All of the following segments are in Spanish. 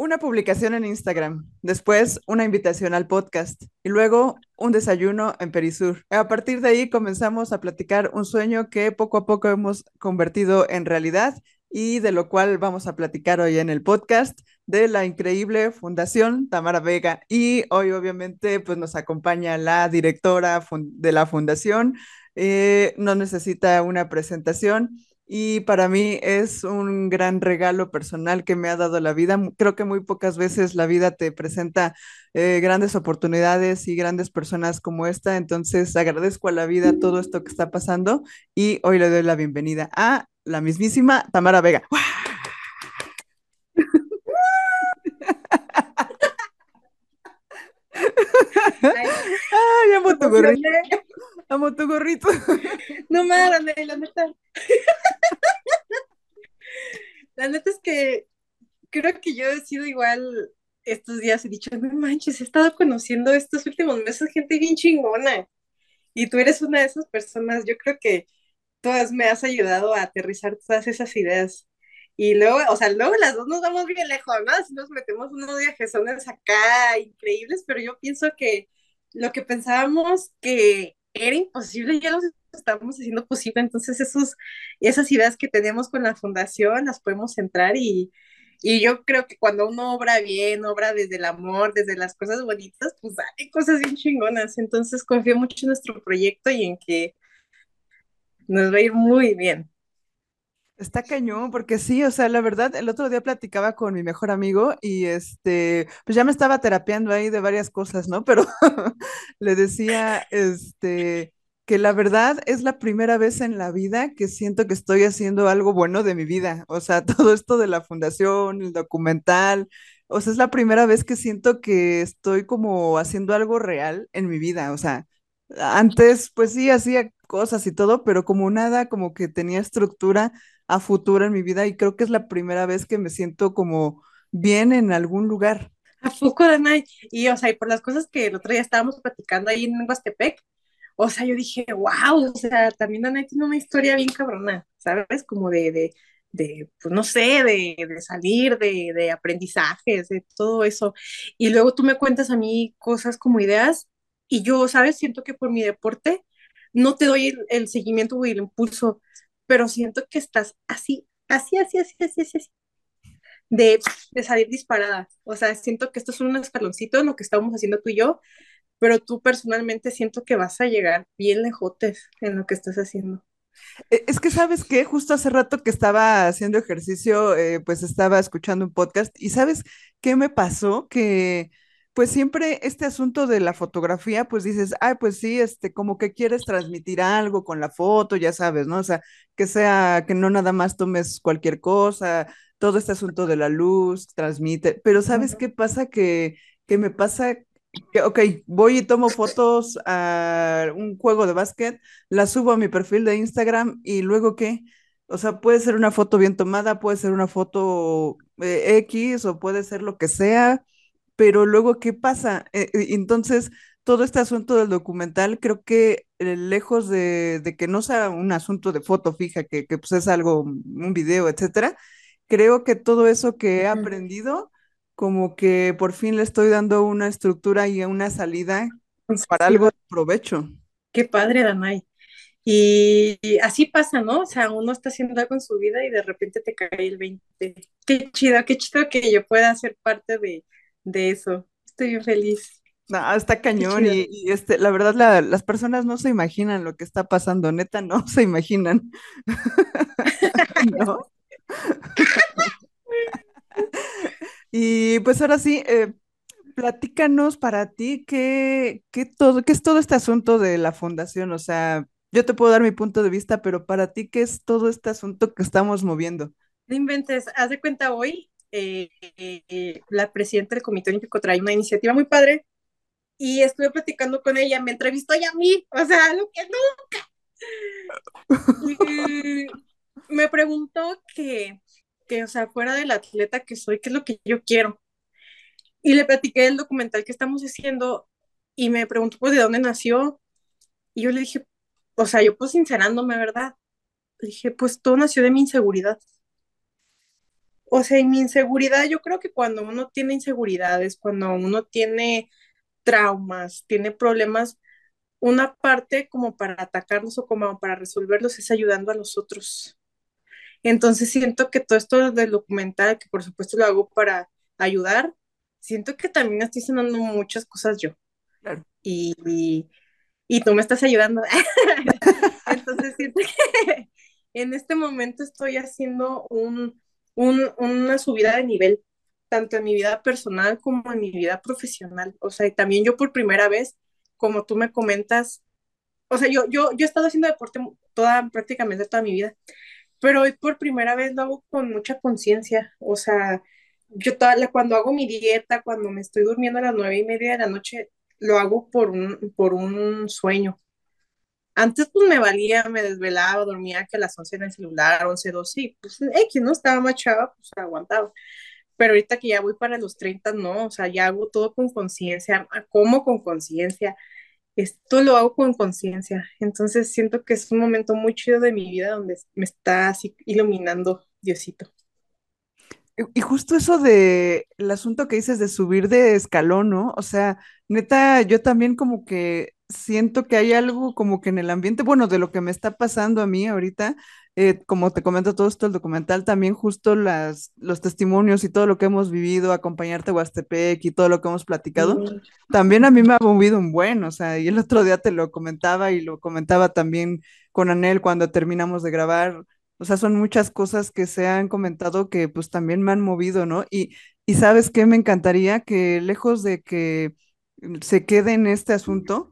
una publicación en Instagram, después una invitación al podcast y luego un desayuno en Perisur. A partir de ahí comenzamos a platicar un sueño que poco a poco hemos convertido en realidad y de lo cual vamos a platicar hoy en el podcast de la increíble Fundación Tamara Vega. Y hoy obviamente pues nos acompaña la directora de la fundación. Eh, no necesita una presentación y para mí es un gran regalo personal que me ha dado la vida. Creo que muy pocas veces la vida te presenta eh, grandes oportunidades y grandes personas como esta, entonces agradezco a la vida todo esto que está pasando y hoy le doy la bienvenida a la mismísima Tamara Vega. Ay, amo tu gorrito. Amo tu gorrito. No mames, la neta. La neta es que creo que yo he sido igual estos días. He dicho, no manches, he estado conociendo estos últimos meses gente bien chingona. Y tú eres una de esas personas. Yo creo que todas me has ayudado a aterrizar todas esas ideas. Y luego, o sea, luego las dos nos vamos bien lejos, ¿no? nos metemos unos viajesones acá increíbles, pero yo pienso que lo que pensábamos que era imposible, ya lo estamos haciendo posible. Entonces, esos, esas ideas que tenemos con la fundación las podemos entrar y, y yo creo que cuando uno obra bien, obra desde el amor, desde las cosas bonitas, pues hay cosas bien chingonas. Entonces, confío mucho en nuestro proyecto y en que nos va a ir muy bien. Está cañón, porque sí, o sea, la verdad, el otro día platicaba con mi mejor amigo y este, pues ya me estaba terapeando ahí de varias cosas, ¿no? Pero le decía, este, que la verdad es la primera vez en la vida que siento que estoy haciendo algo bueno de mi vida. O sea, todo esto de la fundación, el documental, o sea, es la primera vez que siento que estoy como haciendo algo real en mi vida. O sea, antes, pues sí, hacía cosas y todo, pero como nada, como que tenía estructura a futuro en mi vida y creo que es la primera vez que me siento como bien en algún lugar. ¿A poco, Danay? Y, o sea, y por las cosas que el otro día estábamos platicando ahí en Huastepec, o sea, yo dije, wow, o sea, también Danay tiene una historia bien cabrona, ¿sabes? Como de, de, de pues no sé, de, de salir, de, de aprendizajes, de todo eso. Y luego tú me cuentas a mí cosas como ideas y yo, ¿sabes? Siento que por mi deporte no te doy el, el seguimiento y el impulso, pero siento que estás así, así, así, así, así, así, de, de salir disparada. O sea, siento que esto es un escaloncito en lo que estamos haciendo tú y yo, pero tú personalmente siento que vas a llegar bien lejotes en lo que estás haciendo. E, es que sabes que justo hace rato que estaba haciendo ejercicio, eh, pues estaba escuchando un podcast y sabes qué me pasó que pues siempre este asunto de la fotografía, pues dices, ay, pues sí, este, como que quieres transmitir algo con la foto, ya sabes, ¿no? O sea, que sea, que no nada más tomes cualquier cosa, todo este asunto de la luz, transmite, pero ¿sabes qué pasa? Que, que me pasa que, ok, voy y tomo fotos a un juego de básquet, la subo a mi perfil de Instagram y luego qué? O sea, puede ser una foto bien tomada, puede ser una foto eh, X o puede ser lo que sea, pero luego, ¿qué pasa? Eh, entonces, todo este asunto del documental, creo que eh, lejos de, que no sea un asunto de foto fija, que, pues es algo, un video, etcétera, creo que todo eso que he aprendido, como que por fin le estoy dando una estructura y una salida pues para algo de provecho. Qué padre, Danay. Y, así pasa, ¿no? O sea, uno está haciendo algo en su vida y de repente te cae el 20. Qué chido, qué chido que yo pueda ser parte de, de eso. Estoy bien feliz. No, está cañón y, este, la verdad las personas no se imaginan lo que está pasando, neta, no se imaginan. y pues ahora sí, eh, platícanos para ti qué, qué, todo, qué es todo este asunto de la fundación. O sea, yo te puedo dar mi punto de vista, pero para ti, ¿qué es todo este asunto que estamos moviendo? No inventes, haz de cuenta hoy, eh, eh, la presidenta del Comité Olímpico trae una iniciativa muy padre y estuve platicando con ella, me entrevistó ya a mí, o sea, lo que nunca. Me preguntó que, que, o sea, fuera del atleta que soy, ¿qué es lo que yo quiero? Y le platiqué el documental que estamos haciendo y me preguntó, pues, ¿de dónde nació? Y yo le dije, o sea, yo pues sincerándome, ¿verdad? Dije, pues todo nació de mi inseguridad o sea, y mi inseguridad, yo creo que cuando uno tiene inseguridades, cuando uno tiene traumas, tiene problemas, una parte como para atacarlos o como para resolverlos es ayudando a los otros. Entonces siento que todo esto del documental, que por supuesto lo hago para ayudar, siento que también estoy sanando muchas cosas yo. Claro. Y, y, y tú me estás ayudando. Entonces siento que en este momento estoy haciendo un, un, una subida de nivel, tanto en mi vida personal como en mi vida profesional. O sea, y también yo por primera vez, como tú me comentas, o sea, yo, yo, yo he estado haciendo deporte toda, prácticamente toda mi vida, pero hoy por primera vez lo hago con mucha conciencia. O sea, yo toda, cuando hago mi dieta, cuando me estoy durmiendo a las nueve y media de la noche, lo hago por un, por un sueño. Antes pues me valía, me desvelaba, dormía que a las 11 en el celular, 11, 12, y pues X, ¿no? Estaba más chava, pues aguantaba. Pero ahorita que ya voy para los 30, no, o sea, ya hago todo con conciencia, como con conciencia, esto lo hago con conciencia. Entonces siento que es un momento muy chido de mi vida donde me está así iluminando Diosito. Y justo eso de el asunto que dices de subir de escalón, ¿no? O sea, neta, yo también como que siento que hay algo como que en el ambiente, bueno, de lo que me está pasando a mí ahorita, eh, como te comento todo esto, el documental, también justo las, los testimonios y todo lo que hemos vivido, acompañarte a Huastepec y todo lo que hemos platicado, Mm, también a mí me ha movido un buen, o sea, y el otro día te lo comentaba y lo comentaba también con Anel cuando terminamos de grabar, o sea, son muchas cosas que se han comentado que pues también me han movido, ¿no? Y, y sabes qué, me encantaría que lejos de que se quede en este asunto,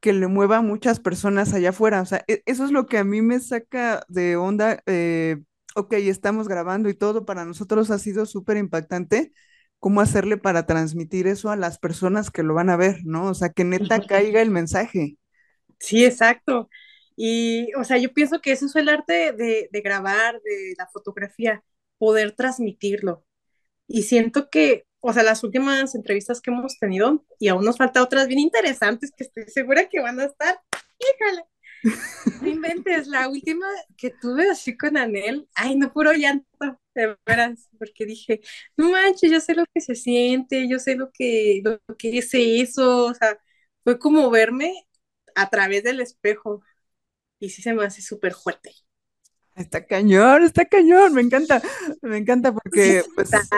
que le mueva a muchas personas allá afuera. O sea, e- eso es lo que a mí me saca de onda. eh, ok, estamos grabando y todo, para nosotros ha sido súper impactante cómo hacerle para transmitir eso a las personas que lo van a ver, ¿no? O sea, que neta caiga el mensaje. Sí, exacto. Y, o sea, yo pienso que eso es el arte de, de grabar, de la fotografía, poder transmitirlo. Y siento que, o sea, las últimas entrevistas que hemos tenido, y aún nos falta otras bien interesantes que estoy segura que van a estar, híjole, no inventes, la última que tuve así con Anel, ay, no, puro llanto, de veras, porque dije, no manches, yo sé lo que se siente, yo sé lo que, lo que es eso, o sea, fue como verme a través del espejo, y sí se me hace súper fuerte. Está cañón, está cañón, me encanta, me encanta Sí, porque, pues,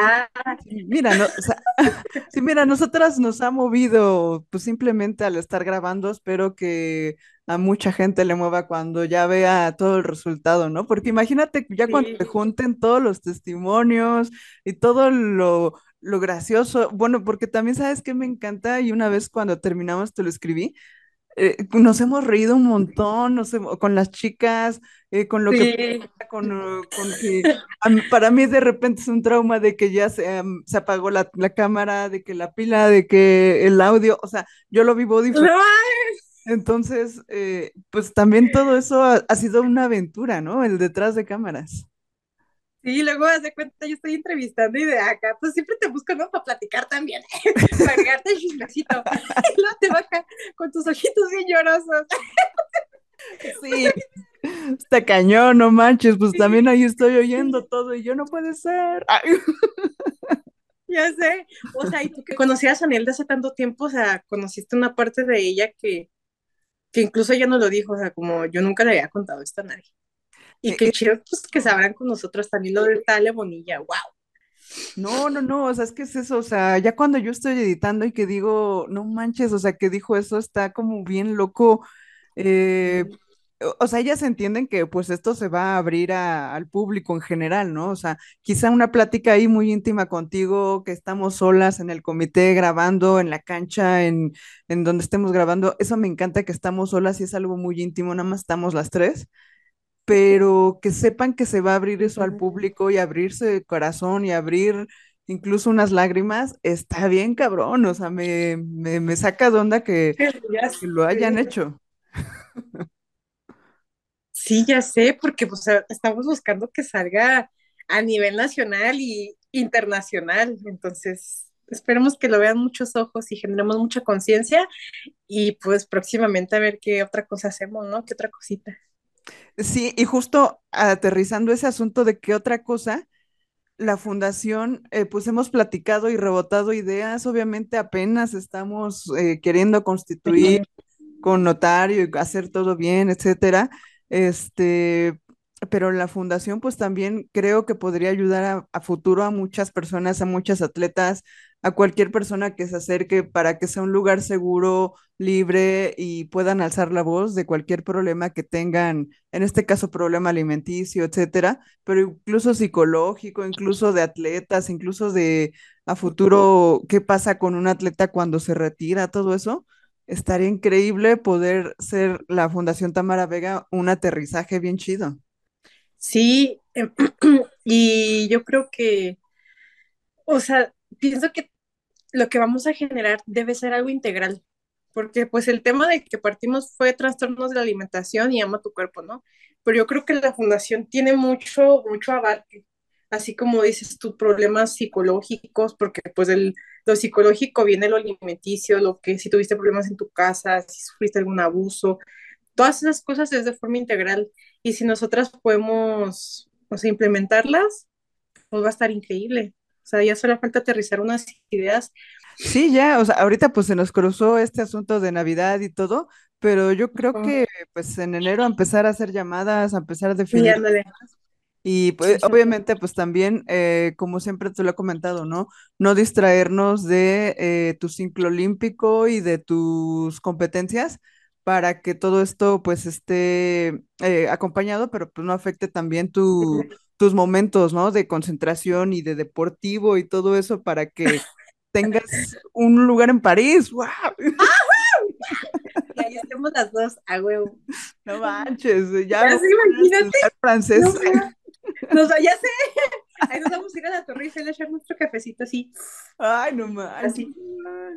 mira, no, o sea, sí, mira, nosotras nos ha movido, pues simplemente al estar grabando, espero que a mucha gente le mueva cuando ya vea todo el resultado, ¿no? Porque imagínate ya cuando Sí, te junten todos los testimonios y todo lo, lo gracioso, bueno, porque también sabes que me encanta y una vez cuando terminamos te lo escribí eh, nos hemos reído un montón, nos hemos- con las chicas, eh, con lo que sí. con, uh, con que mí- para mí de repente es un trauma de que ya se, se apagó la, la cámara, de que la pila, de que el audio, o sea, yo lo vivo diferente. Entonces, eh, pues también todo eso ha, ha sido una aventura, ¿no? El detrás de cámaras. Sí, luego haz de cuenta, yo estoy entrevistando y de acá, pues siempre te busco, ¿no? Para platicar también, para agregarte el chismecito. Y luego te baja con tus ojitos bien llorosos. Sí, está cañón, no manches, pues también ahí estoy oyendo todo y yo no puede ser. Ay. ya sé. O sea, y tú que conocías a Anel de hace tanto tiempo, o sea, conociste una parte de ella que, que incluso ella nos lo dijo, o sea, como yo nunca le había contado esto a nadie. Y qué chido, pues que sabrán con nosotros también lo de Tale Bonilla, wow. No, no, no, o sea, es que es eso, o sea, ya cuando yo estoy editando y que digo, no manches, o sea, que dijo eso, está como bien loco. eh, o o sea, ellas entienden que pues esto se va a abrir a- al público en general, ¿no? O sea, quizá una plática ahí muy íntima contigo, que estamos solas en el comité grabando, en la cancha, en, en donde estemos grabando, eso me encanta que estamos solas y es algo muy íntimo, nada más estamos las tres pero que sepan que se va a abrir eso al público y abrirse el corazón y abrir incluso unas lágrimas, está bien cabrón, o sea, me, me, me saca de onda que, que lo hayan hecho. Sí, ya sé, porque pues, estamos buscando que salga a nivel nacional y internacional. Entonces, esperemos que lo vean muchos ojos y generemos mucha conciencia y pues próximamente a ver qué otra cosa hacemos, ¿no? ¿Qué otra cosita? Sí, y justo aterrizando ese asunto de qué otra cosa, la fundación, eh, pues hemos platicado y rebotado ideas, obviamente apenas estamos eh, queriendo constituir con notario y hacer todo bien, etcétera. Este, pero la fundación pues también creo que podría ayudar a, a, futuro a muchas personas, a muchas atletas, a cualquier persona que se acerque para que sea un lugar seguro, libre y puedan alzar la voz de cualquier problema que tengan, en este caso problema alimenticio, etcétera, pero incluso psicológico, incluso de atletas, incluso de a futuro qué pasa con un atleta cuando se retira, todo eso. Estaría increíble poder ser la Fundación Tamara Vega un aterrizaje bien chido. Sí, y yo creo que, o sea, pienso que lo que vamos a generar debe ser algo integral, porque pues el tema de que partimos fue trastornos de la alimentación y ama tu cuerpo, ¿no? Pero yo creo que la fundación tiene mucho, mucho abarque, así como dices tú, problemas psicológicos, porque pues el, lo psicológico viene lo alimenticio, lo que si tuviste problemas en tu casa, si sufriste algún abuso, todas esas cosas es de forma integral y si nosotras podemos o sea, implementarlas, pues va a estar increíble. O sea, ya solo falta aterrizar unas ideas. Sí, ya, o sea, ahorita pues se nos cruzó este asunto de Navidad y todo, pero yo creo que pues en enero empezar a hacer llamadas, a empezar a definir. y pues obviamente pues también, eh, como siempre te lo he comentado, ¿no? No distraernos de eh, tu ciclo olímpico y de tus competencias para que todo esto pues esté eh, acompañado, pero pues no afecte también tu, tus momentos, ¿no? De concentración y de deportivo y todo eso para que tengas un lugar en París. ¡Wow! Y ahí estemos las dos a huevo. No manches, ya. Pero sí, imagínate. Francés. No, nos, ya sé. Ahí nos vamos a ir a la Torre Eiffel a echar nuestro cafecito así. Ay, no manches. Así.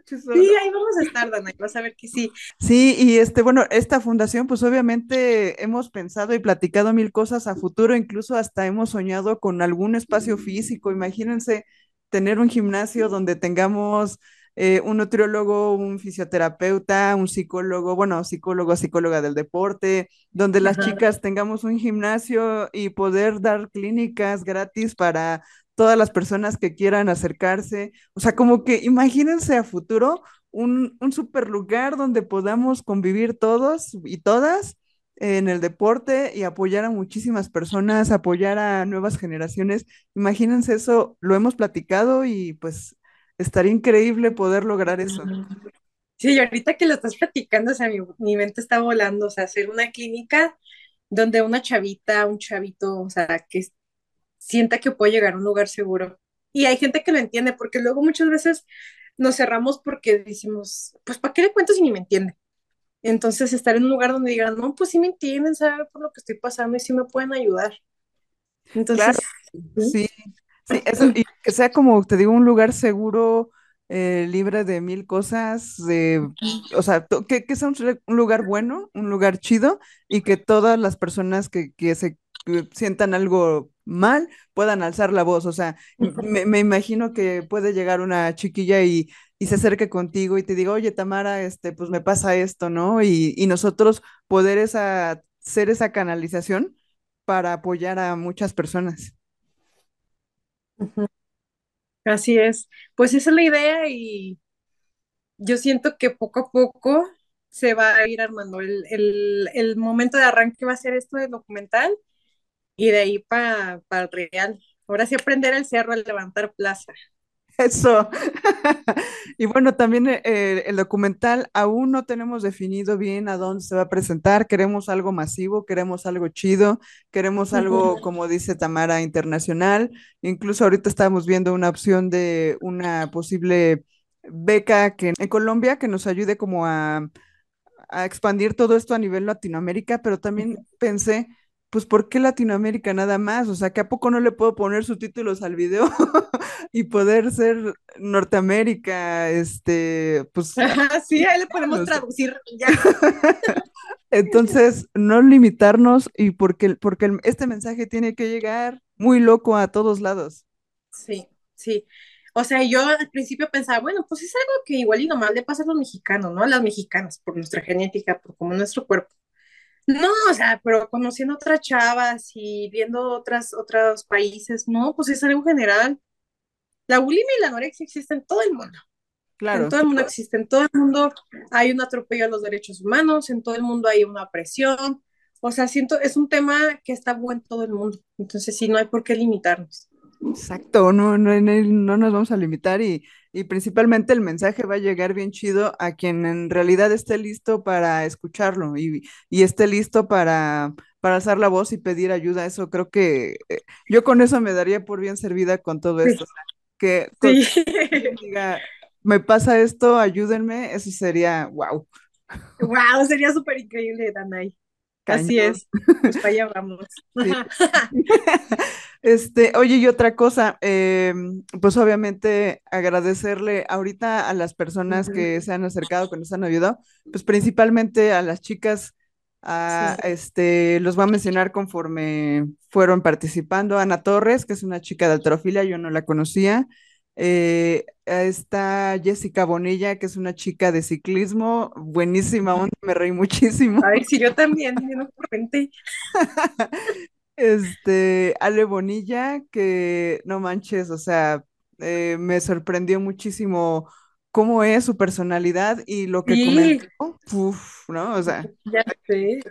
Sí, ahí vamos a estar, Dana, vas a ver que sí. Sí, y este, bueno, esta fundación, pues obviamente hemos pensado y platicado mil cosas a futuro, incluso hasta hemos soñado con algún espacio físico. Imagínense tener un gimnasio donde tengamos eh, un nutriólogo, un fisioterapeuta, un psicólogo, bueno, psicólogo, psicóloga del deporte, donde las chicas tengamos un gimnasio y poder dar clínicas gratis para todas las personas que quieran acercarse. O sea, como que imagínense a futuro un, un super lugar donde podamos convivir todos y todas en el deporte y apoyar a muchísimas personas, apoyar a nuevas generaciones. Imagínense eso, lo hemos platicado y pues estaría increíble poder lograr eso. Sí, y ahorita que lo estás platicando, o sea, mi, mi mente está volando, o sea, hacer una clínica donde una chavita, un chavito, o sea, que sienta que puede llegar a un lugar seguro. Y hay gente que lo entiende, porque luego muchas veces nos cerramos porque decimos, pues, ¿para qué le cuento si ni me entiende? Entonces, estar en un lugar donde digan, no, pues sí me entienden, saben por lo que estoy pasando y sí me pueden ayudar. Entonces, sí, sí, eso, y que sea como, te digo, un lugar seguro, eh, libre de mil cosas, de, o sea, que, que sea un, un, lugar bueno, un lugar chido y que todas las personas que, que se que sientan algo mal puedan alzar la voz. O sea, me, me imagino que puede llegar una chiquilla y, y, se acerque contigo y te diga, oye, Tamara, este, pues me pasa esto, ¿no? Y, y nosotros poder esa, ser esa canalización para apoyar a muchas personas. Así es. Pues esa es la idea y yo siento que poco a poco se va a ir armando. El, el, el momento de arranque va a ser esto del documental y de ahí para pa el Real. Ahora sí aprender el cerro, a levantar plaza. Eso. y bueno, también eh, el documental aún no tenemos definido bien a dónde se va a presentar. Queremos algo masivo, queremos algo chido, queremos algo, como dice Tamara, internacional. Incluso ahorita estamos viendo una opción de una posible beca que en Colombia que nos ayude como a, a expandir todo esto a nivel Latinoamérica, pero también pensé pues ¿por qué Latinoamérica nada más? O sea, que a poco no le puedo poner subtítulos al video y poder ser Norteamérica, este, pues... sí, ahí le podemos traducir ya. Entonces, no limitarnos y porque, porque este mensaje tiene que llegar muy loco a todos lados. Sí, sí. O sea, yo al principio pensaba, bueno, pues es algo que igual y nomás le pasa a los mexicanos, ¿no? A las mexicanas, por nuestra genética, por como nuestro cuerpo No, o sea, pero conociendo otras chavas y viendo otras, otros países, no, pues es algo general. La bulimia y la anorexia existen en todo el mundo. Claro. En todo el mundo existe, en todo el mundo hay un atropello a los derechos humanos, en todo el mundo hay una presión. O sea, siento, es un tema que está bueno en todo el mundo. Entonces, sí, no hay por qué limitarnos. Exacto, no, no, no, no nos vamos a limitar y, y principalmente el mensaje va a llegar bien chido a quien en realidad esté listo para escucharlo y, y esté listo para, para alzar la voz y pedir ayuda. Eso creo que eh, yo con eso me daría por bien servida con todo esto. Que Sí. diga, me pasa esto, ayúdenme, eso sería wow, Wow, sería súper increíble, Danay. Así es. Pues para allá vamos. Sí. Este, oye, y otra cosa, em, pues obviamente agradecerle ahorita a las personas que se han acercado, que nos han ayudado, pues principalmente a las chicas, a, Sí. este, los voy a mencionar conforme fueron participando. Ana Torres, que es una chica de alterofilia, yo no la conocía. Eh, está Jessica Bonilla, que es una chica de ciclismo, buenísima onda, me reí muchísimo. Ay, sí, yo también, bien ocurrente. Este, Ale Bonilla, que no manches, o sea, eh, me sorprendió muchísimo cómo es su personalidad y lo que Sí, comentó, uf, ¿no? O sea, ya sé.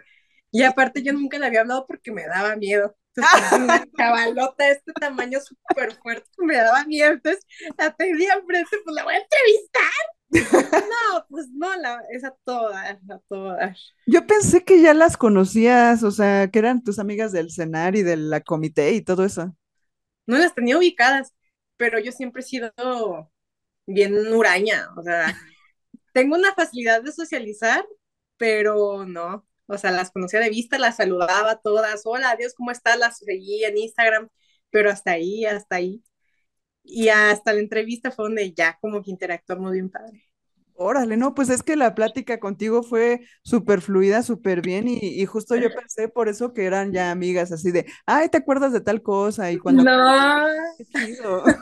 Y aparte yo nunca le había hablado porque me daba miedo. Entonces cabalota de este tamaño súper fuerte, me daba miedo. Entonces la tenía enfrente, pues la voy a entrevistar. No, pues no, la, es a todas, a todas. yo pensé que ya las conocías, o sea, que eran tus amigas del CENAR y de la comité y todo eso. No las tenía ubicadas, pero yo siempre he sido bien huraña. O sea, tengo una facilidad de socializar, pero no. O sea, las conocía de vista, las saludaba todas. Hola, adiós, ¿cómo estás? Las seguí en Instagram, pero hasta ahí, hasta ahí. Y hasta la entrevista fue donde ya como que interactuamos bien padre. Órale, no, pues es que la plática contigo fue súper fluida, súper bien y, y justo yo pensé por eso que eran ya amigas así de, ay, ¿te acuerdas de tal cosa? Y cuando, No.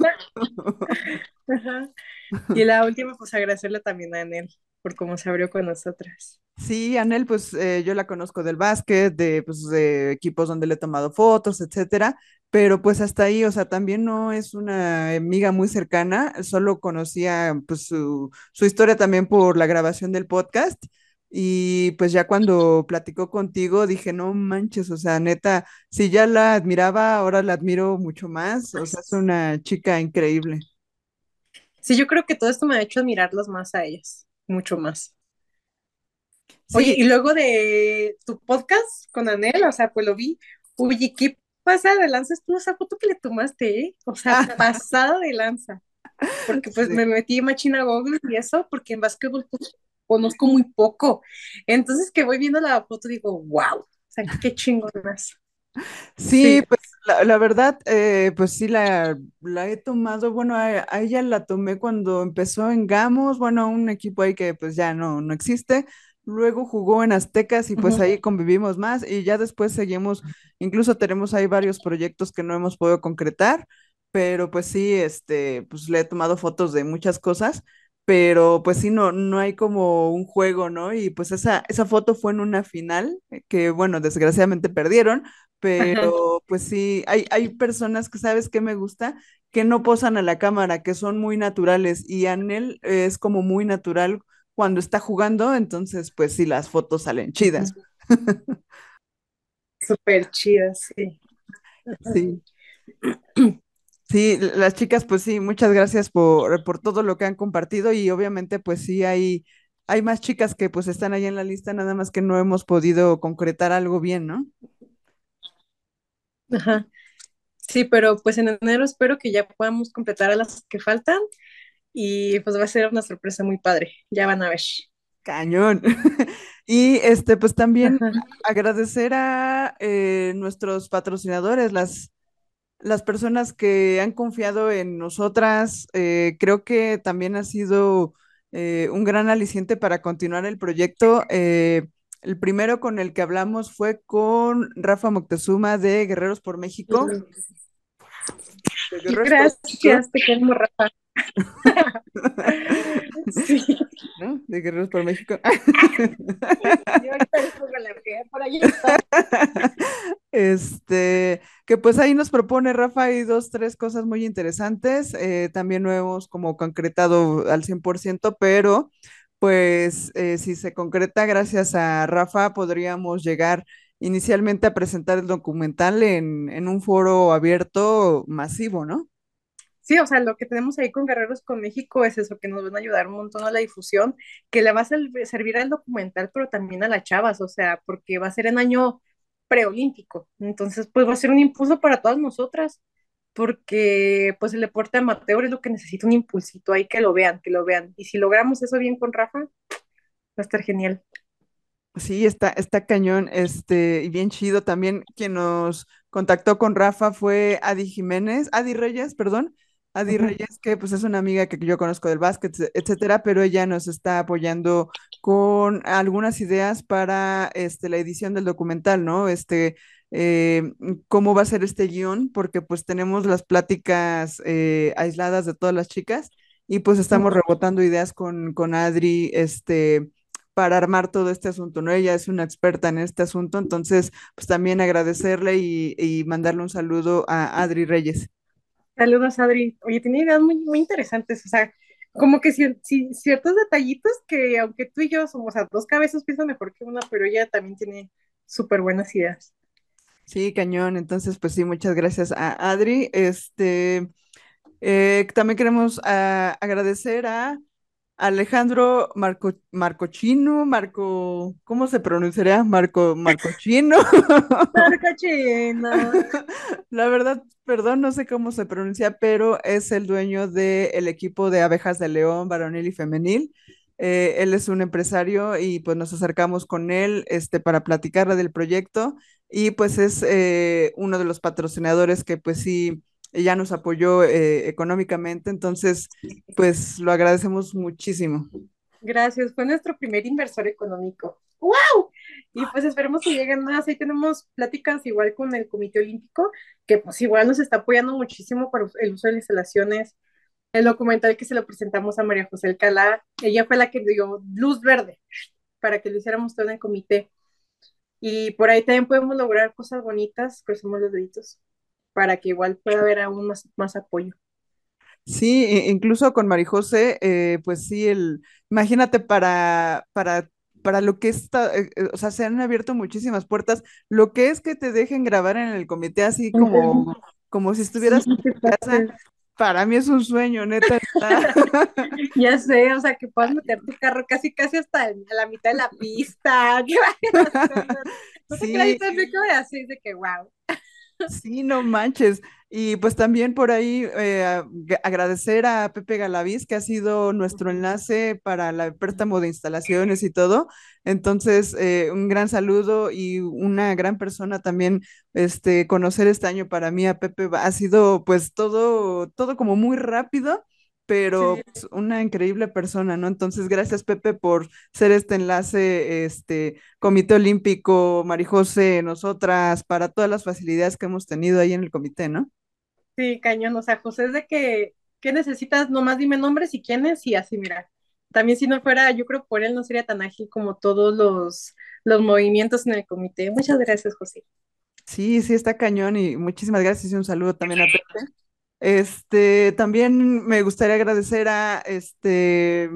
Y la última, pues agradecerle también a Anel por cómo se abrió con nosotras. Sí, Anel, pues eh, yo la conozco del básquet, de, pues, de equipos donde le he tomado fotos, etcétera, pero pues hasta ahí, o sea, también no es una amiga muy cercana, solo conocía pues su, su historia también por la grabación del podcast y pues ya cuando platicó contigo dije, no manches, o sea, neta, si ya la admiraba, ahora la admiro mucho más, o sea, es una chica increíble. Sí, yo creo que todo esto me ha hecho admirarlas más a ellas, mucho más. Oye, y luego de tu podcast con Anel, o sea, pues lo vi. Oye, ¿qué pasa de lanza estuvo esa foto que le tomaste, eh? O sea, pasada de lanza. Porque pues sí. me metí machina Google y eso, porque en básquetbol pues, conozco muy poco. Entonces que voy viendo la foto digo, wow, o sea, qué chingonas. Sí, Sí. pues la, la verdad, eh, pues sí la, la he tomado, bueno, a, a ella la tomé cuando empezó en Gamos, bueno, un equipo ahí que pues ya no, no existe, luego jugó en Aztecas y pues ahí convivimos más y ya después seguimos, incluso tenemos ahí varios proyectos que no hemos podido concretar, pero pues sí, este, pues le he tomado fotos de muchas cosas, pero pues sí, no, no hay como un juego, ¿no? Y pues esa, esa foto fue en una final eh, que, bueno, desgraciadamente perdieron. Pero pues sí, hay, hay personas que sabes que me gusta, que no posan a la cámara, que son muy naturales y Anel es como muy natural cuando está jugando, entonces pues sí, las fotos salen chidas. Súper chida, sí. Sí, sí, las chicas pues sí, muchas gracias por, por todo lo que han compartido y obviamente pues sí hay, hay más chicas que pues están ahí en la lista, nada más que no hemos podido concretar algo bien, ¿no? Ajá. Sí, pero pues en enero espero que ya podamos completar a las que faltan y pues va a ser una sorpresa muy padre. Ya van a ver. Cañón. Y este, pues también Ajá. agradecer a eh, nuestros patrocinadores, las, las personas que han confiado en nosotras. eh, creo que también ha sido eh, un gran aliciente para continuar el proyecto. Eh, el primero con el que hablamos fue con Rafa Moctezuma de Guerreros por México. Por. Gracias, te queremos, Rafa. Sí. ¿no? De Guerreros por México. Yo ahorita les pongo la que por ahí está. Este, que pues ahí nos propone Rafa hay dos, tres cosas muy interesantes. eh, también no hemos como concretado al 100%, pero pues eh, si se concreta gracias a Rafa, podríamos llegar inicialmente a presentar el documental en, en un foro abierto masivo, ¿no? Sí, o sea, lo que tenemos ahí con Guerreros con México es eso, que nos van a ayudar un montón a la difusión, que le va a ser- servir al documental, pero también a las chavas, o sea, porque va a ser en año preolímpico. Entonces, pues va a ser un impulso para todas nosotras, porque pues el deporte amateur es lo que necesita un impulsito ahí, que lo vean, que lo vean. Y si logramos eso bien con Rafa, va a estar genial. Sí, está, está cañón, este, y bien chido. También quien nos contactó con Rafa fue Adi Jiménez, Adi Reyes, perdón, Adi. Reyes, que pues es una amiga que yo conozco del básquet, etcétera, pero ella nos está apoyando con algunas ideas para este, la edición del documental, ¿no? Este, eh, cómo va a ser este guion, porque pues tenemos las pláticas eh, aisladas de todas las chicas y pues estamos rebotando ideas con, con Adri, este para armar todo este asunto, ¿no? Ella es una experta en este asunto, entonces, pues también agradecerle y, y mandarle un saludo a Adri Reyes. Saludos, Adri. Oye, tiene ideas muy, muy interesantes, o sea, como que ci- ci- ciertos detallitos que aunque tú y yo somos a dos cabezas piensan mejor que una, pero ella también tiene súper buenas ideas. Sí, cañón, entonces, pues sí, muchas gracias a Adri. Este, eh, también queremos ah, agradecer a Alejandro Marco, Marcochino, Marco, ¿cómo se pronunciaría? Marco, Marcochino. Marcachena. La verdad, perdón, no sé cómo se pronuncia, pero es el dueño del equipo de abejas de león, varonil y femenil. Eh, él es un empresario y pues nos acercamos con él este, para platicarle del proyecto y pues es eh, uno de los patrocinadores que pues sí, ya nos apoyó eh, económicamente, entonces pues lo agradecemos muchísimo. Gracias, fue nuestro primer inversor económico. ¡Wow! Y pues esperemos que lleguen más. Ahí tenemos pláticas igual con el Comité Olímpico, que pues igual nos está apoyando muchísimo para el uso de las instalaciones. El documental que se lo presentamos a María José Alcalá, ella fue la que dio luz verde para que lo hiciéramos todo en el comité. Y por ahí también podemos lograr cosas bonitas, cruzamos los deditos, para que igual pueda haber aún más, más apoyo. Sí, i- incluso con Marijose, eh, pues sí, el, imagínate para, para, para lo que está, eh, eh, o sea, se han abierto muchísimas puertas, lo que es que te dejen grabar en el comité así como, como si Sí, estuvieras en qué casa. Para mí es un sueño, neta. Ya sé, o sea, que puedas meter tu carro casi, casi hasta el- a la mitad de la pista, cosas. No te Sí, tan rico de así, de que wow. Sí, no manches. Y pues también por ahí eh, agradecer a Pepe Galaviz, que ha sido nuestro enlace para el préstamo de instalaciones y todo. Entonces, eh, un gran saludo y una gran persona también, este, conocer este año para mí a Pepe ha sido pues todo, todo como muy rápido, pero Sí, pues, una increíble persona, ¿no? Entonces, gracias Pepe por ser este enlace, este Comité Olímpico, Marijose, nosotras, para todas las facilidades que hemos tenido ahí en el comité, ¿no? sí, cañón, o sea, José es de que, ¿qué necesitas? Nomás dime nombres y quiénes y así, mira. También si no fuera, yo creo que por él no sería tan ágil como todos los, los movimientos en el comité. Muchas gracias, José. Sí, sí, está cañón y muchísimas gracias y un saludo también a Pepe. Este, también me gustaría agradecer a este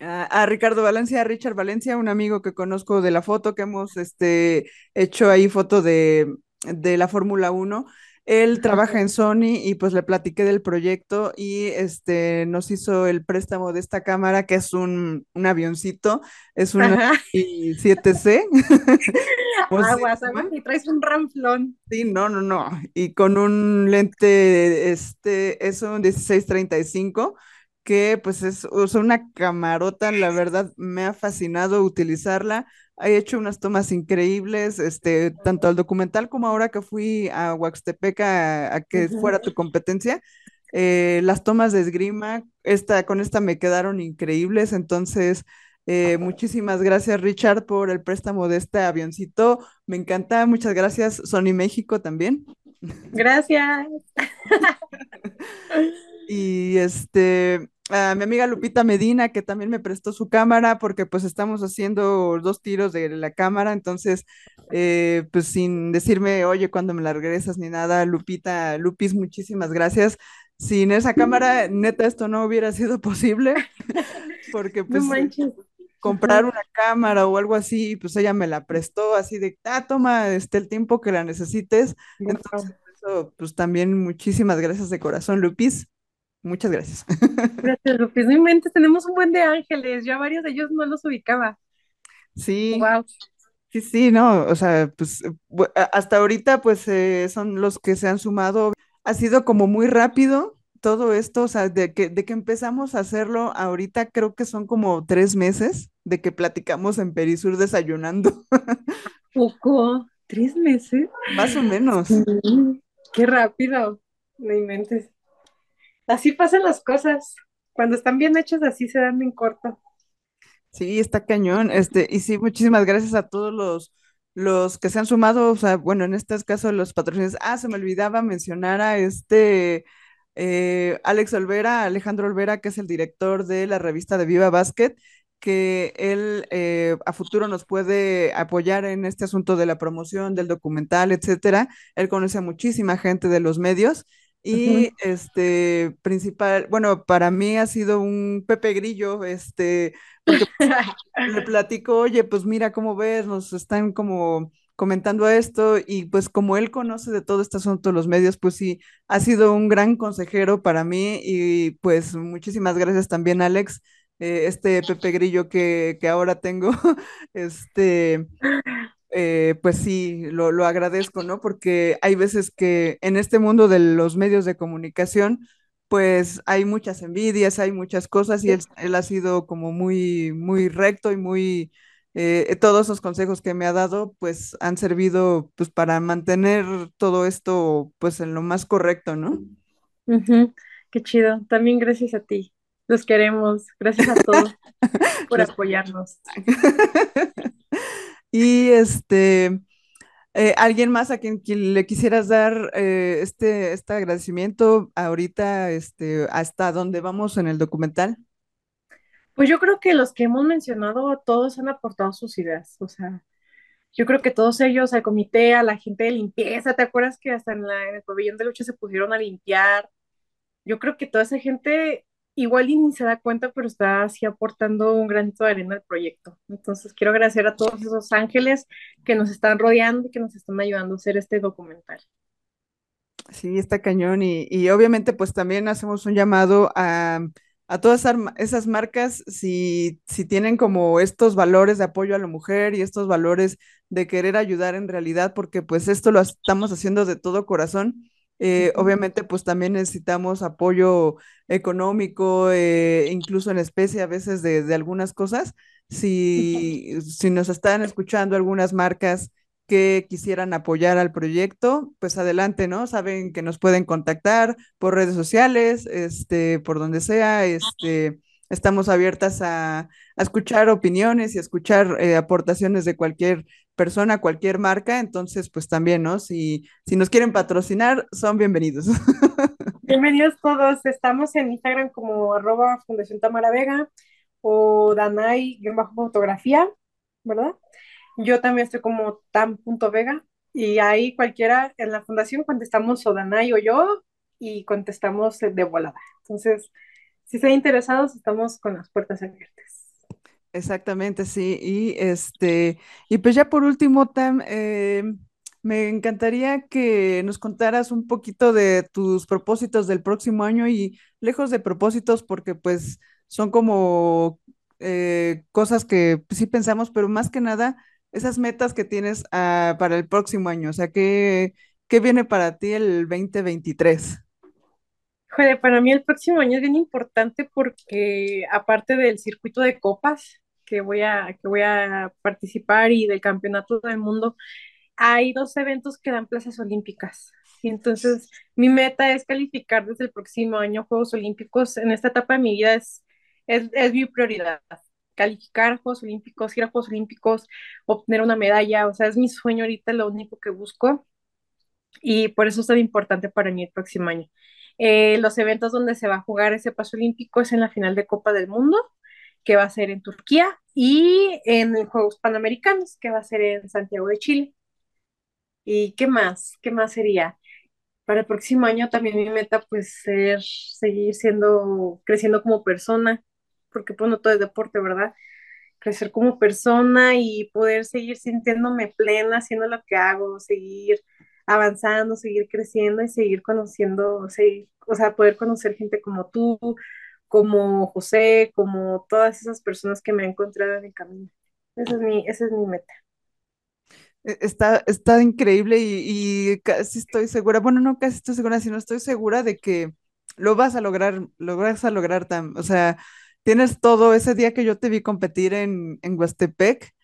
a, Ricardo Valencia, a Richard Valencia, un amigo que conozco de la foto, que hemos este, hecho ahí foto de, de la Fórmula Uno. Él trabaja en Sony y pues le platiqué del proyecto y este, nos hizo el préstamo de esta cámara, que es un, un avioncito, es un Ajá, 7C. ¿cómo se aguas, aguas, y traes un ramflón. Sí, no, no, no. Y con un lente, este, es un 1635, que pues es, sea, una camarota, la verdad, me ha fascinado utilizarla. He hecho unas tomas increíbles, este, tanto al documental como ahora que fui a Huaxtepec a, a que fuera tu competencia. eh, las tomas de esgrima, esta, con esta me quedaron increíbles, entonces, eh, muchísimas gracias, Richard, por el préstamo de este avioncito. Me encanta, muchas gracias, Sony México también. Gracias. Y este, a mi amiga Lupita Medina, que también me prestó su cámara, porque pues estamos haciendo dos tiros de la cámara, entonces, eh, pues sin decirme, oye, cuando me la regresas ni nada, Lupita, Lupis, muchísimas gracias. Sin esa cámara, neta, esto no hubiera sido posible, porque pues comprar una cámara o algo así, pues ella me la prestó así de, ah, toma, este, el tiempo que la necesites. Entonces, eso, pues también muchísimas gracias de corazón, Lupis. Muchas gracias. Gracias, Lupis. No inventes, tenemos un buen de ángeles. Ya varios de ellos no los ubicaba. Sí, Wow. sí, sí, no, o sea, pues a- hasta ahorita pues eh, son los que se han sumado. Ha sido como muy rápido todo esto, o sea, de que, de que empezamos a hacerlo ahorita creo que son como tres meses de que platicamos en Perisur desayunando, Poco. ¿Tres meses? más o menos. Qué rápido. No inventes. Así pasan las cosas. Cuando están bien hechas, así se dan en corto. Sí, está cañón. Este, y sí, muchísimas gracias a todos los, los que se han sumado. O sea, bueno, en este caso los patrocinadores. Ah, se me olvidaba mencionar a este eh, Alex Olvera, Alejandro Olvera, que es el director de la revista de Viva Basket, que él eh, a futuro nos puede apoyar en este asunto de la promoción del documental, etcétera. Él conoce a muchísima gente de los medios. Y este principal, bueno, para mí ha sido un Pepe Grillo, este, porque le platico, oye, pues mira cómo ves, nos están como comentando esto y pues como él conoce de todo este asunto de los medios, pues sí, ha sido un gran consejero para mí y pues muchísimas gracias también, Alex, eh, este Pepe Grillo que, que ahora tengo, este, eh, pues sí, lo, lo agradezco, ¿no? Porque hay veces que en este mundo de los medios de comunicación, pues hay muchas envidias, hay muchas cosas y él, él ha sido como muy, muy recto y muy, eh, todos esos consejos que me ha dado, pues han servido pues para mantener todo esto pues en lo más correcto, ¿no? Qué chido. También gracias a ti. Los queremos. Gracias a todos por apoyarnos. Y este, Eh, ¿alguien más a quien, le quisieras dar eh, este, este agradecimiento ahorita, este, hasta dónde vamos en el documental? Pues yo creo que los que hemos mencionado, todos han aportado sus ideas. O sea, yo creo que todos ellos, al comité, a la gente de limpieza, ¿te acuerdas que hasta en, la- en el pabellón de lucha se pusieron a limpiar? Yo creo que toda esa gente igual y ni se da cuenta, pero está así aportando un granito de arena al proyecto. Entonces quiero agradecer a todos esos ángeles que nos están rodeando y que nos están ayudando a hacer este documental. Sí, está cañón y, y obviamente pues también hacemos un llamado a, a todas esas marcas si, si tienen como estos valores de apoyo a la mujer y estos valores de querer ayudar en realidad, porque pues esto lo estamos haciendo de todo corazón. Eh, obviamente pues también necesitamos apoyo económico, eh, incluso en especie a veces de, de algunas cosas. Si, si nos están escuchando algunas marcas que quisieran apoyar al proyecto, pues adelante, ¿no? Saben que nos pueden contactar por redes sociales, este, por donde sea, este, estamos abiertas a, a escuchar opiniones y a escuchar eh, aportaciones de cualquier persona, cualquier marca, entonces, pues también, ¿no? Si, si nos quieren patrocinar, son bienvenidos. Bienvenidos todos. Estamos en Instagram como arroba Fundación Tamara Vega o Danay-fotografía, ¿verdad? Yo también estoy como tam.vega y ahí cualquiera en la fundación contestamos o Danay o yo y contestamos de volada. Entonces, si están interesados, estamos con las puertas abiertas. Exactamente, sí. Y este, y pues ya por último, Tam, eh, me encantaría que nos contaras un poquito de tus propósitos del próximo año y lejos de propósitos, porque pues son como eh, cosas que sí pensamos, pero más que nada, esas metas que tienes ah, para el próximo año. O sea, ¿qué, qué viene para ti el 2023? Joder, para mí el próximo año es bien importante porque aparte del circuito de copas que voy a, que voy a participar y del campeonato del mundo, hay dos eventos que dan plazas olímpicas. Y entonces mi meta es calificar desde el próximo año Juegos Olímpicos. En esta etapa de mi vida es, es, es mi prioridad. Calificar Juegos Olímpicos, ir a Juegos Olímpicos, obtener una medalla. O sea, es mi sueño ahorita, lo único que busco. Y por eso es tan importante para mí el próximo año. Eh, los eventos donde se va a jugar ese paso olímpico es en la final de Copa del Mundo, que va a ser en Turquía, y en Juegos Panamericanos, que va a ser en Santiago de Chile. ¿Y qué más? ¿Qué más sería? Para el próximo año también mi meta pues ser, seguir siendo, creciendo como persona, porque pues no todo es deporte, ¿verdad? Crecer como persona y poder seguir sintiéndome plena haciendo lo que hago, seguir avanzando, seguir creciendo y seguir conociendo, seguir, o sea, poder conocer gente como tú, como José, como todas esas personas que me han encontrado en el camino. Esa es mi, esa es mi meta. E- Está, está increíble y, y casi estoy segura, bueno, no casi estoy segura, sino estoy segura de que lo vas a lograr, lo vas a lograr tam, o sea, tienes todo ese día que yo te vi competir en, en Huastepec,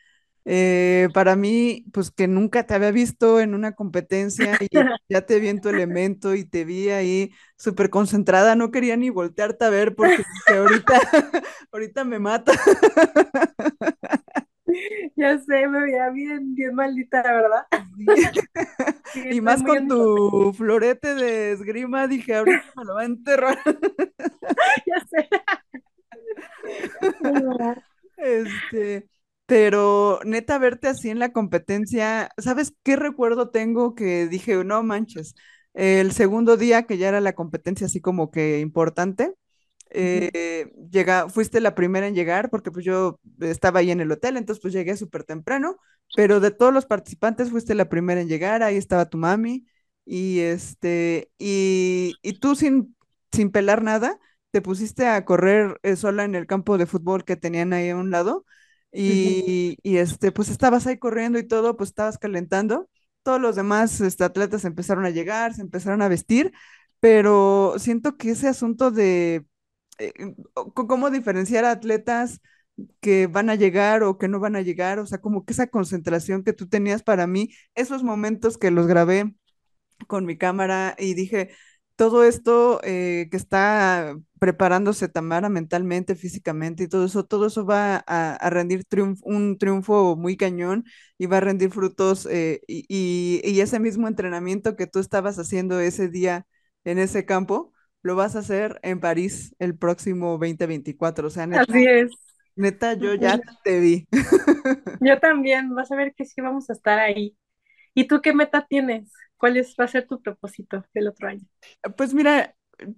eh, para mí, pues que nunca te había visto en una competencia y ya te vi en tu elemento y te vi ahí súper concentrada, no quería ni voltearte a ver porque dije, ahorita, ahorita me mata. Ya sé, me veía bien, bien maldita, la verdad. Sí. Y más con tu florete de esgrima, dije, ahorita me lo va a enterrar. ya sé. Este, pero neta, verte así en la competencia, ¿sabes qué recuerdo tengo que dije, no manches, el segundo día que ya era la competencia así como que importante, eh, llega, fuiste la primera en llegar porque pues yo estaba ahí en el hotel, entonces pues llegué súper temprano, pero de todos los participantes fuiste la primera en llegar, ahí estaba tu mami y este, y, y tú sin, sin pelar nada, te pusiste a correr eh, sola en el campo de fútbol que tenían ahí a un lado. Y, este, pues estabas ahí corriendo y todo, pues estabas calentando. Todos los demás este, atletas empezaron a llegar, se empezaron a vestir, pero siento que ese asunto de eh, c- cómo diferenciar atletas que van a llegar o que no van a llegar, o sea, como que esa concentración que tú tenías para mí, esos momentos que los grabé con mi cámara y dije, todo esto eh, que está preparándose Tamara mentalmente, físicamente y todo eso, todo eso va a, a rendir triunf- un triunfo muy cañón y va a rendir frutos eh, y, y- y ese mismo entrenamiento que tú estabas haciendo ese día en ese campo, lo vas a hacer en París el próximo 2024. O sea, neta, Así es. neta, yo ya te vi. Yo también, vas a ver que sí vamos a estar ahí. ¿Y tú qué meta tienes? ¿Cuál es, va a ser tu propósito del otro año? Pues mira,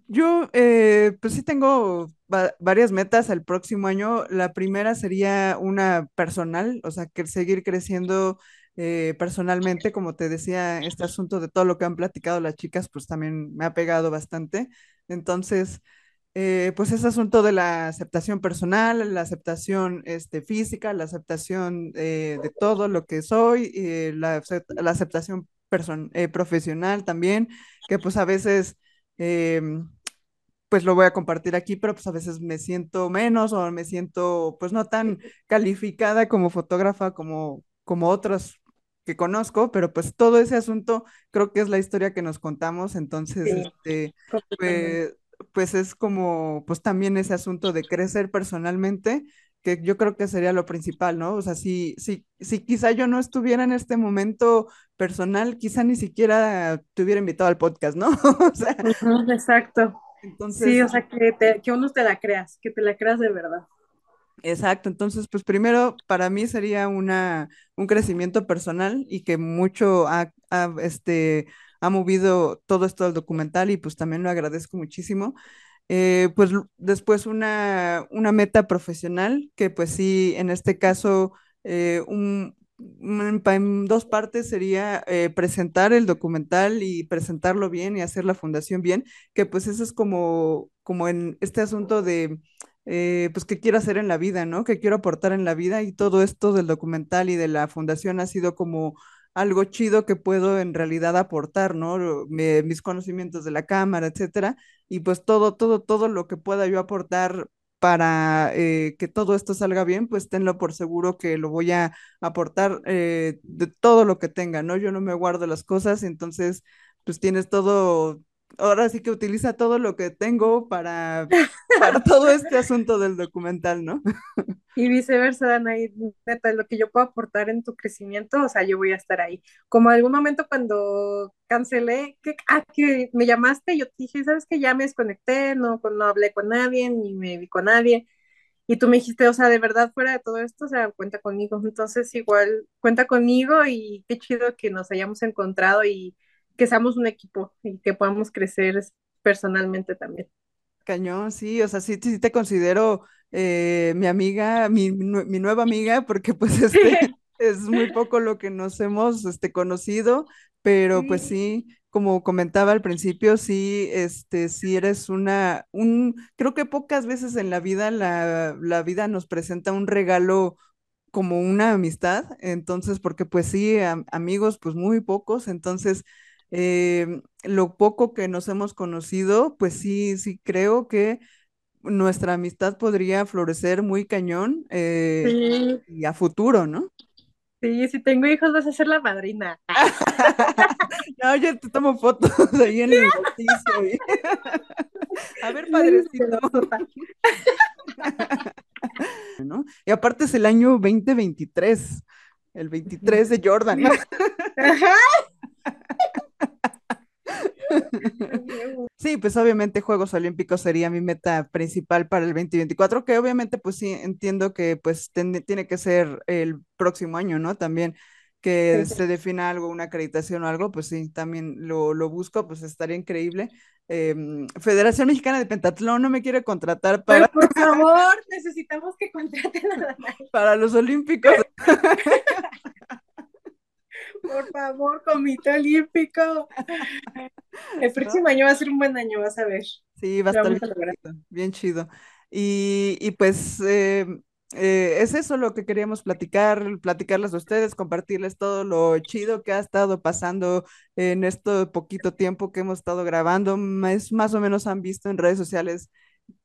yo eh, pues sí tengo va- varias metas el próximo año. La primera sería una personal, o sea, que seguir creciendo eh, personalmente, como te decía, este asunto de todo lo que han platicado las chicas, pues también me ha pegado bastante. Entonces, eh, pues ese asunto de la aceptación personal, la aceptación este, física, la aceptación eh, de todo lo que soy, la, la aceptación eh, profesional también, que pues a veces em, pues lo voy a compartir aquí, pero pues a veces me siento menos o me siento pues no tan calificada como fotógrafa como, como otros que conozco, pero pues todo ese asunto creo que es la historia que nos contamos, entonces Sí, este, pues, pues es como pues también ese asunto de crecer personalmente, que yo creo que sería lo principal, ¿no? O sea, si, si, si quizá yo no estuviera en este momento personal, quizá ni siquiera te hubiera invitado al podcast, ¿no? O sea, exacto. Sí, entonces o sea, que, te, que uno te la creas, que te la creas de verdad. Exacto, entonces pues primero para mí sería una, un crecimiento personal y que mucho ha, ha, este, ha movido todo esto del documental y pues también lo agradezco muchísimo. Eh, pues después una, una meta profesional que pues sí, en este caso eh, un, en dos partes sería eh, presentar el documental y presentarlo bien y hacer la fundación bien, que pues eso es como, como en este asunto de eh, pues qué quiero hacer en la vida, ¿no? ¿Qué quiero aportar en la vida? Y todo esto del documental y de la fundación ha sido como algo chido que puedo en realidad aportar, ¿no? Mis conocimientos de la cámara, etcétera, y pues todo, todo, todo lo que pueda yo aportar para eh, que todo esto salga bien, pues tenlo por seguro que lo voy a aportar eh, de todo lo que tenga, ¿no? Yo no me guardo las cosas, entonces pues tienes todo ahora sí que utiliza todo lo que tengo para, para todo este asunto del documental, ¿no? Y viceversa, Dana, y neta, lo que yo puedo aportar en tu crecimiento, o sea, yo voy a estar ahí. Como algún momento cuando cancelé, que, ah, que me llamaste, yo te dije, ¿sabes que Ya me desconecté, no, no hablé con nadie, ni me vi con nadie. Y tú me dijiste, o sea, de verdad, fuera de todo esto, o sea, cuenta conmigo. Entonces, igual, cuenta conmigo y qué chido que nos hayamos encontrado y que seamos un equipo y que podamos crecer personalmente también. Cañón, sí, o sea, sí, sí te considero eh, mi amiga, mi, mi, nueva amiga, porque pues este es muy poco lo que nos hemos este, conocido, pero pues sí, como comentaba al principio, sí, este, sí eres una, un, creo que pocas veces en la vida la, la vida nos presenta un regalo como una amistad, entonces, porque pues sí, amigos, pues muy pocos, entonces eh, lo poco que nos hemos conocido, pues sí, sí creo que nuestra amistad podría florecer muy cañón eh, y a futuro, ¿no? Sí, si tengo hijos vas a ser la madrina. no, yo te tomo fotos ahí en el bautizo. a ver, padrecito. ¿No? Y aparte es el año 2023, el 23 de Jordan. Ajá. Sí, pues obviamente Juegos Olímpicos sería mi meta principal para el 2024, que obviamente pues sí entiendo que pues tiene que ser el próximo año, ¿no? También que se defina algo, una acreditación o algo, pues sí, también lo, busco, pues estaría increíble. Em, Federación Mexicana de Pentatlón no me quiere contratar para... por favor, necesitamos que contraten a Para los Olímpicos. Por favor, Comité Olímpico. El próximo año va a ser un buen año, vas a ver. Sí, va a estar bien chido, bien chido. Y, pues eh, eh, es eso lo que queríamos platicar, platicarles a ustedes, compartirles todo lo chido que ha estado pasando en este poquito tiempo que hemos estado grabando. Más, más o menos han visto en redes sociales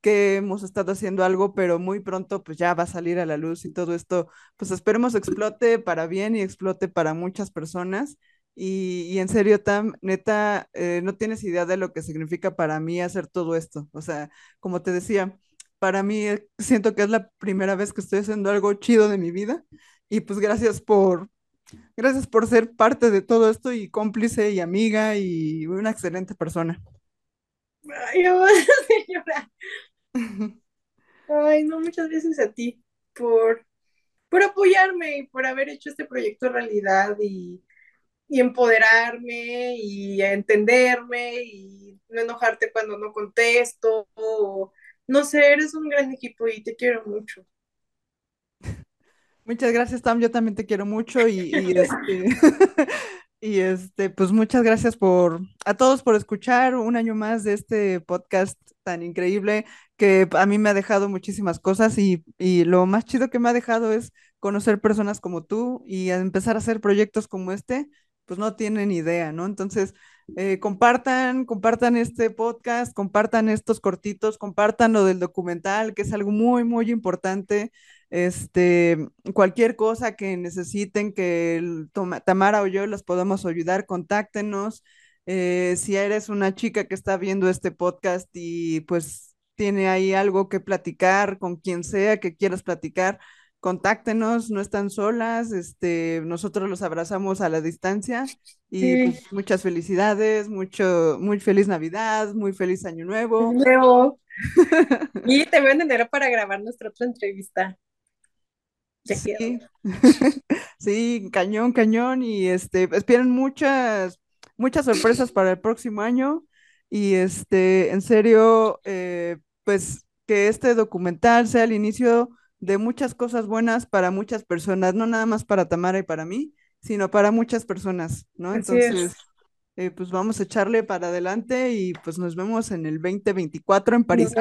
que hemos estado haciendo algo, pero muy pronto pues ya va a salir a la luz y todo esto, pues esperemos explote para bien y explote para muchas personas. Y, en serio, Tam, neta, eh, no tienes idea de lo que significa para mí hacer todo esto. O sea, como te decía, para mí eh, siento que es la primera vez que estoy haciendo algo chido de mi vida. Y pues gracias por, gracias por ser parte de todo esto y cómplice y amiga y una excelente persona. Ay. Ay, no, muchas gracias a ti por, por apoyarme y por haber hecho este proyecto realidad y, y empoderarme y entenderme y no enojarte cuando no contesto. no sé, eres un gran equipo y te quiero mucho. Muchas gracias, Tam. Yo también te quiero mucho y, y este, Y este, pues muchas gracias por a todos por escuchar un año más de este podcast tan increíble que a mí me ha dejado muchísimas cosas y, y lo más chido que me ha dejado es conocer personas como tú y empezar a hacer proyectos como este, pues no tienen idea, ¿no? Entonces, eh, compartan, compartan este podcast, compartan estos cortitos, compartan lo del documental, que es algo muy, muy importante. Este, cualquier cosa que necesiten que Tamara o yo les podamos ayudar, contáctenos. Eh, si eres una chica que está viendo este podcast y pues tiene ahí algo que platicar con quien sea que quieras platicar, contáctenos, no están solas, este, nosotros los abrazamos a la distancia y pues, muchas felicidades, mucho, muy feliz Navidad, muy feliz Año Nuevo. Nuevo. y te voy a enero para grabar nuestra otra entrevista. Sí. sí, cañón, cañón. Y este, esperen muchas, muchas sorpresas para el próximo año. Y este, en serio, eh, pues que este documental sea el inicio de muchas cosas buenas para muchas personas, no nada más para Tamara y para mí, sino para muchas personas, ¿no? Entonces, eh, pues vamos a echarle para adelante y pues nos vemos en el 2024 en París.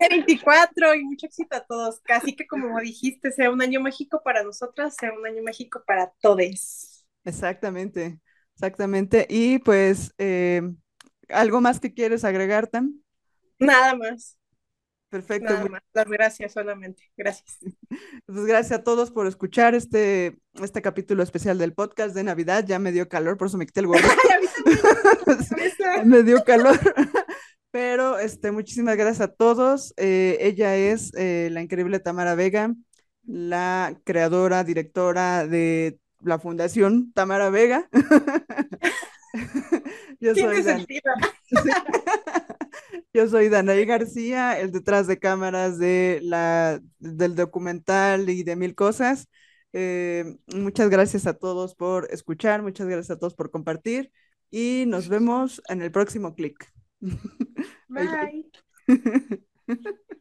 24 y mucho éxito a todos. Casi que como dijiste, sea un año mágico para nosotras, sea un año mágico para todos. Exactamente, exactamente. Y pues, eh, ¿algo más que quieres agregar, Tam? Nada más. Perfecto. Nada más, las gracias solamente. Gracias. Pues gracias a todos por escuchar este, este capítulo especial del podcast de Navidad. Ya me dio calor, por eso me quité el gorro. me dio calor. Pero este, muchísimas gracias a todos. Eh, ella es eh, la increíble Tamara Vega, la creadora, directora de la Fundación Tamara Vega. Yo soy. Yo soy Danaí García, el detrás de cámaras de la, del documental y de mil cosas. Eh, muchas gracias a todos por escuchar, muchas gracias a todos por compartir y nos vemos en el próximo clic. Bye.